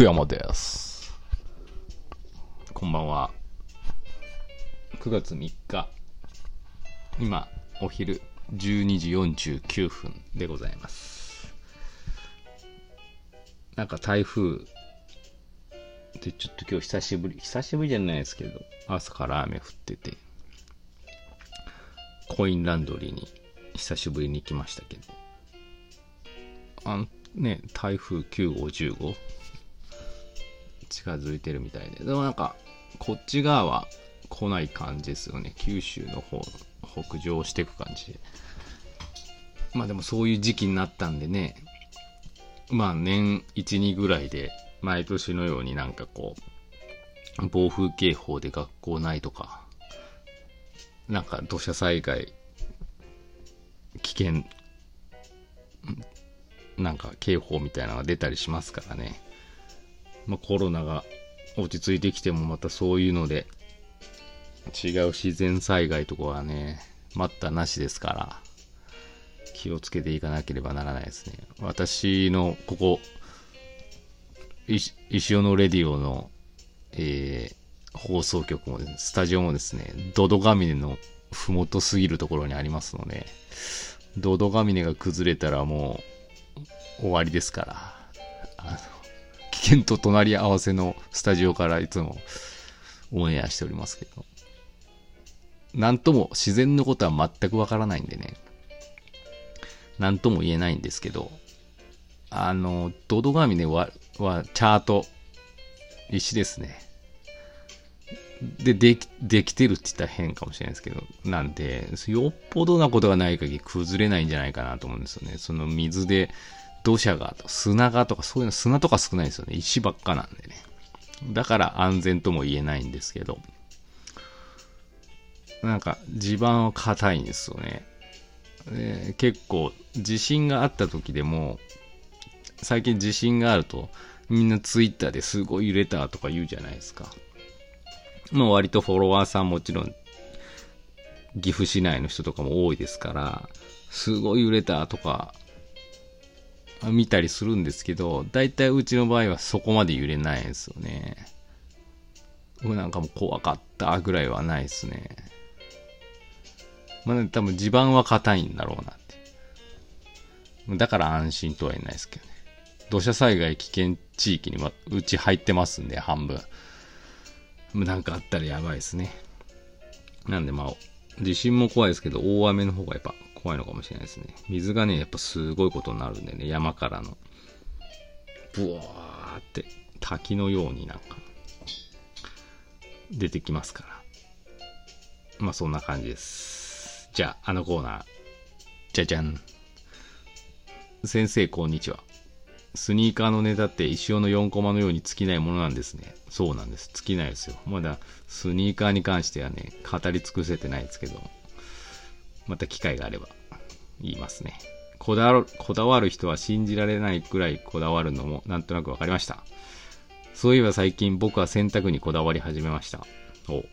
福山です。こんばんは。9月3日。今、お昼12時49分でございます。なんか台風でちょっと今日久しぶり、久しぶりじゃないですけど、朝から雨降ってて、コインランドリーに久しぶりに行きましたけど、あのね、台風9号、10号、近づいてるみたいで。でもなんか、こっち側は来ない感じですよね。九州の方、北上していく感じで。まあでもそういう時期になったんでね、まあ年1、2ぐらいで、毎年のようになんかこう、暴風警報で学校ないとか、なんか土砂災害、危険、なんか警報みたいなのが出たりしますからね。まあ、コロナが落ち着いてきてもまたそういうので違う自然災害とかはね待ったなしですから気をつけていかなければならないですね。私のここ石尾のレディオの、えー放送局もスタジオもですねドドガミネの麓すぎるところにありますのでドドガミネが崩れたらもう終わりですからあの危険と隣り合わせのスタジオからいつもオンエアしておりますけど。なんとも自然のことは全くわからないんでね。なんとも言えないんですけど、あの、ドドガミネは、はチャート、石ですね。で、でき、できてるって言ったら変かもしれないですけど、なんで、よっぽどなことがない限り崩れないんじゃないかなと思うんですよね。その水で、土砂が砂がとかそういうの砂とか少ないんですよね。石ばっかなんでね。だから安全とも言えないんですけど。なんか地盤は硬いんですよね。で結構地震があった時でも最近地震があるとみんなツイッターですごい揺れたとか言うじゃないですか。まあ割とフォロワーさんもちろん岐阜市内の人とかも多いですからすごい揺れたとか見たりするんですけど、だいたいうちの場合はそこまで揺れないんですよね。僕なんかも怖かったぐらいはないですね。まあ、ね、多分地盤は硬いんだろうなって。だから安心とは言えないですけどね。土砂災害危険地域にはうち入ってますんで、半分。なんかあったらやばいですね。なんでまあ、地震も怖いですけど、大雨の方がやっぱ怖いのかもしれないですね。水がね、やっぱすごいことになるんでね、山からの、ブワーって滝のようになんか、出てきますから。まあそんな感じです。じゃあ、あのコーナー、じゃじゃん。先生、こんにちは。スニーカーのネタって石尾の4コマのように尽きないものなんですね。そうなんです。尽きないですよ。まだスニーカーに関してはね、語り尽くせてないですけど、また機会があれば言いますね。こだわる、こだわる人は信じられないくらいこだわるのもなんとなくわかりました。そういえば最近僕は洗濯にこだわり始めました。お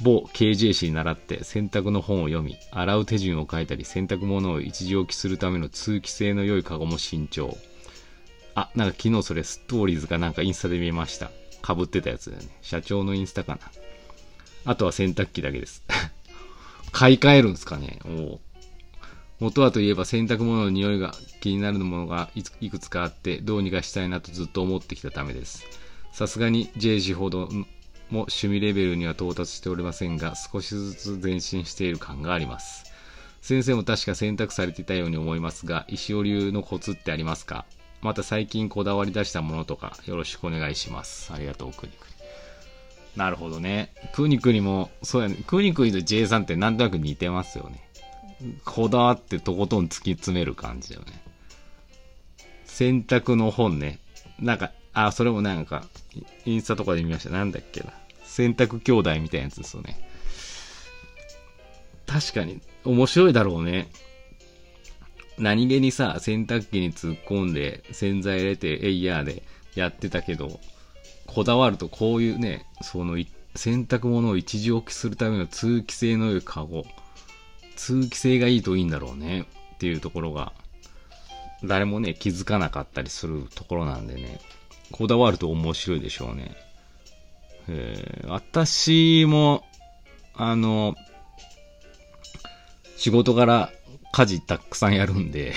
某 KJC に習って洗濯の本を読み、洗う手順を書いたり洗濯物を一時置きするための通気性の良いカゴも新調。あ、なんか昨日それストーリーズかなんかインスタで見ました。被ってたやつだよね。社長のインスタかな。あとは洗濯機だけです。買い替えるんですかねお元はといえば洗濯物の匂いが気になるものがいくつかあってどうにかしたいなとずっと思ってきたためです。さすがに J 氏ほども趣味レベルには到達しておりませんが少しずつ前進している感があります。先生も確か選択されていたように思いますが石尾流のコツってありますか？また最近こだわり出したものとかよろしくお願いします。ありがとう、くにくに。なるほどね。くにくにも、そうやね。くにくにと J さんってなんとなく似てますよね。こだわってとことん突き詰める感じだよね。洗濯の本ね。なんか、あ、それもなんか、インスタとかで見ました。なんだっけな。洗濯兄弟みたいなやつですよね。確かに、面白いだろうね。何気にさ、洗濯機に突っ込んで、洗剤入れて、エイヤーでやってたけど、こだわるとこういうね、その、洗濯物を一時置きするための通気性の良いカゴ。通気性がいいといいんだろうね。っていうところが、誰もね、気づかなかったりするところなんでね。こだわると面白いでしょうね。えー、私も、あの、仕事柄家事たくさんやるんで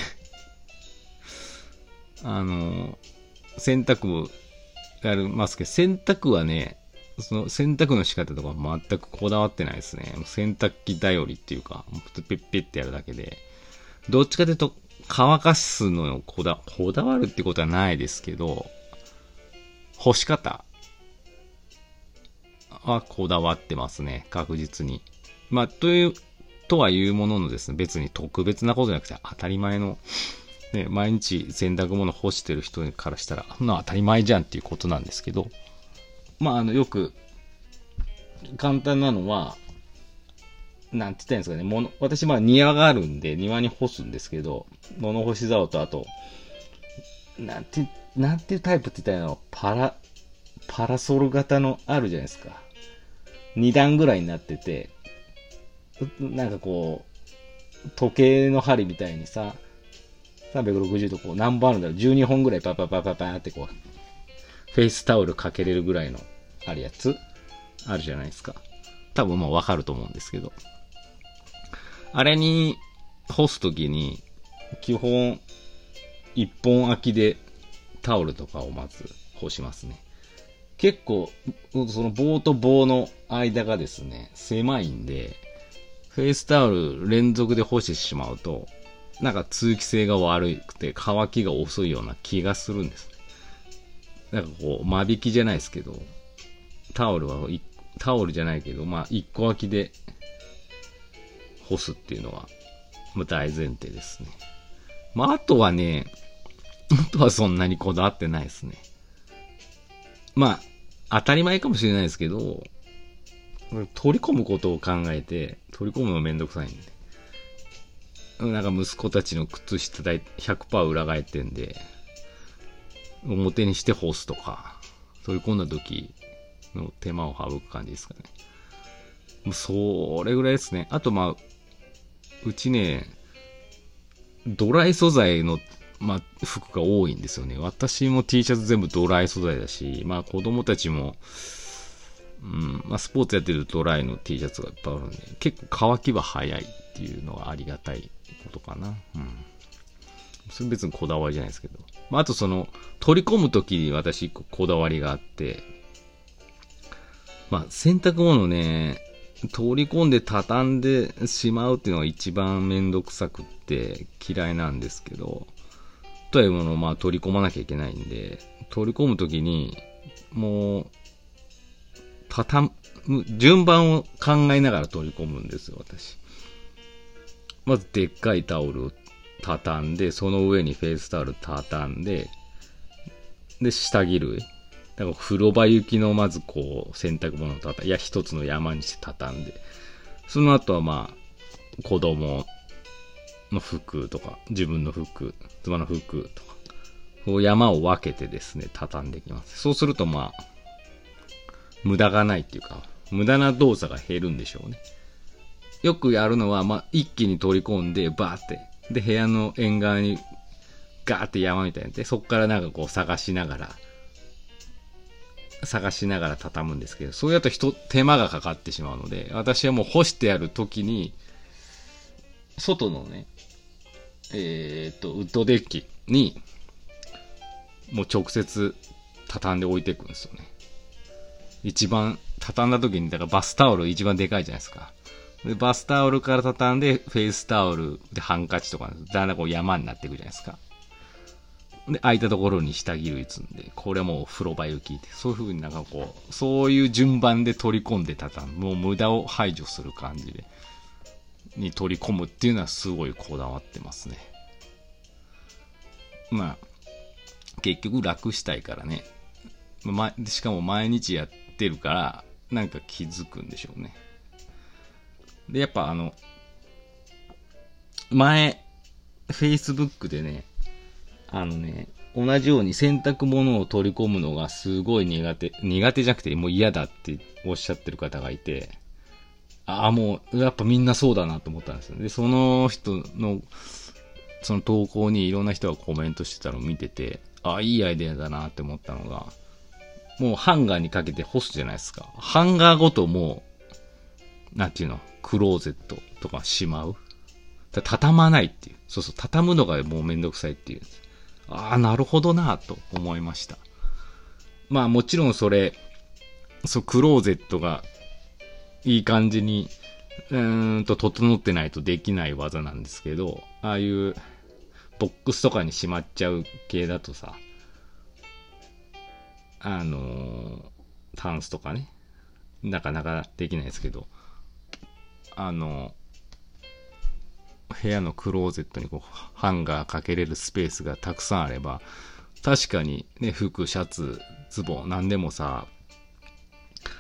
あの、洗濯もやりますけど、洗濯はね、その洗濯の仕方とか全くこだわってないですね。洗濯機頼りっていうか、ペッペッってやるだけで。どっちかというと、乾かすのこだ、こだわるってことはないですけど、干し方はこだわってますね。確実に。まあ、という、とはいうもののですね、別に特別なことじゃなくて当たり前の、ね、毎日洗濯物干してる人からしたら、そんな当たり前じゃんっていうことなんですけど、まあ、あの、よく、簡単なのは、なんて言ったらいいんですかね、もの、私まあ庭があるんで、庭に干すんですけど、物干し竿とあと、なんて、なんていうタイプって言ったらいいの？パラ、パラソル型のあるじゃないですか。2段ぐらいになってて、なんかこう、時計の針みたいにさ、360度こう何本あるんだろう ?12 本ぐらいパパパパパってこう、フェイスタオルかけれるぐらいのあるやつ？あるじゃないですか。多分もうわかると思うんですけど。あれに干すときに、基本、一本空きでタオルとかをまず干しますね。結構、その棒と棒の間がですね、狭いんで、フェイスタオル連続で干してしまうと、なんか通気性が悪くて乾きが遅いような気がするんです。なんかこう、間引きじゃないですけど、タオルは、タオルじゃないけど、まあ、一個空きで干すっていうのは、まあ、大前提ですね。まあ、あとはね、あとはそんなにこだわってないですね。まあ、当たり前かもしれないですけど、取り込むことを考えて、取り込むのめんどくさいんで。なんか息子たちの靴下代100%裏返ってんで、表にして干すとか、取り込んだ時の手間を省く感じですかね。もうそれぐらいですね。あとまあ、うちね、ドライ素材の、まあ、服が多いんですよね。私も T シャツ全部ドライ素材だし、まあ子供たちも、うん、まあ、スポーツやってるドライの T シャツがいっぱいあるんで、結構乾きは早いっていうのはありがたいことかな。うん。それ別にこだわりじゃないですけど。まあ、あとその、取り込むときに私こだわりがあって、まあ、洗濯物ね、取り込んで畳んでしまうっていうのが一番めんどくさくって嫌いなんですけど、というものをまあ取り込まなきゃいけないんで、取り込むときに、もう、畳む、順番を考えながら取り込むんですよ、私。まず、でっかいタオルを畳んで、その上にフェイスタオル畳んで、で、下着類。だから風呂場行きのまずこう、洗濯物を畳ん、いや、一つの山にして畳んで、その後はまあ、子供の服とか、自分の服、妻の服とか、こう山を分けてですね、畳んでいきます。そうするとまあ、無駄がないっていうか、無駄な動作が減るんでしょうね。よくやるのは、まあ、一気に取り込んで、バーって。で、部屋の縁側に、ガーって山みたいにで、そっからなんかこう探しながら、探しながら畳むんですけど、そうやると人、手間がかかってしまうので、私はもう干してやるときに、外のね、えー、っと、ウッドデッキに、もう直接畳んで置いていくんですよね。一番、畳んだ時に、だからバスタオル一番でかいじゃないですか。で、バスタオルから畳んで、フェイスタオルでハンカチとか、だんだんこう山になっていくじゃないですか。で、空いたところに下着類積んで、これはもう風呂場行きって、そういう風になんかこう、そういう順番で取り込んで畳む。もう無駄を排除する感じで、に取り込むっていうのはすごいこだわってますね。まあ、結局楽したいからね。ま、しかも毎日やってるから、なんか気づくんでしょうね。で、やっぱあの、前、Facebook でね、あのね、同じように洗濯物を取り込むのがすごい苦手、苦手じゃなくてもう嫌だっておっしゃってる方がいて、ああ、もう、やっぱみんなそうだなと思ったんですよ。で、その人の、その投稿にいろんな人がコメントしてたのを見てて、ああ、いいアイデアだなって思ったのが、もうハンガーにかけて干すじゃないですか。ハンガーごともう、なんていうの、クローゼットとかしまう？畳まないっていう。そうそう、畳むのがもうめんどくさいっていう。ああ、なるほどなと思いました。まあもちろんそれ、そう、クローゼットがいい感じに、うーんと整ってないとできない技なんですけど、ああいうボックスとかにしまっちゃう系だとさ、あのー、タンスとかね、なかなかできないですけど、あの部屋のクローゼットにこう、ハンガーかけれるスペースがたくさんあれば、確かにね、服、シャツ、ズボン、なんでもさ、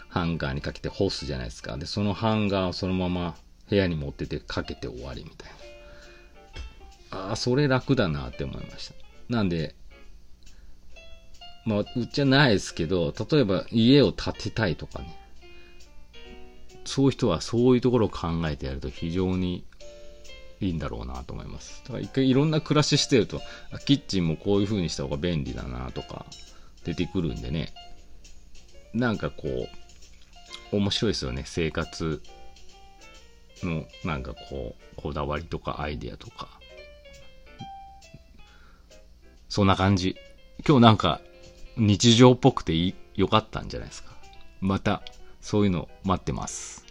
ハンガーにかけて干すじゃないですか。で、そのハンガーをそのまま部屋に持っててかけて終わりみたいな。ああ、それ楽だなって思いました。なんで、まあ、うちじゃないですけど、例えば家を建てたいとかね。そういう人はそういうところを考えてやると非常にいいんだろうなと思います。だから一回いろんな暮らししてると、キッチンもこういう風にした方が便利だなとか出てくるんでね。なんかこう、面白いですよね。生活のなんかこう、こだわりとかアイデアとか。そんな感じ。今日なんか日常っぽくていい良かったんじゃないですか。また、そういうの待ってます。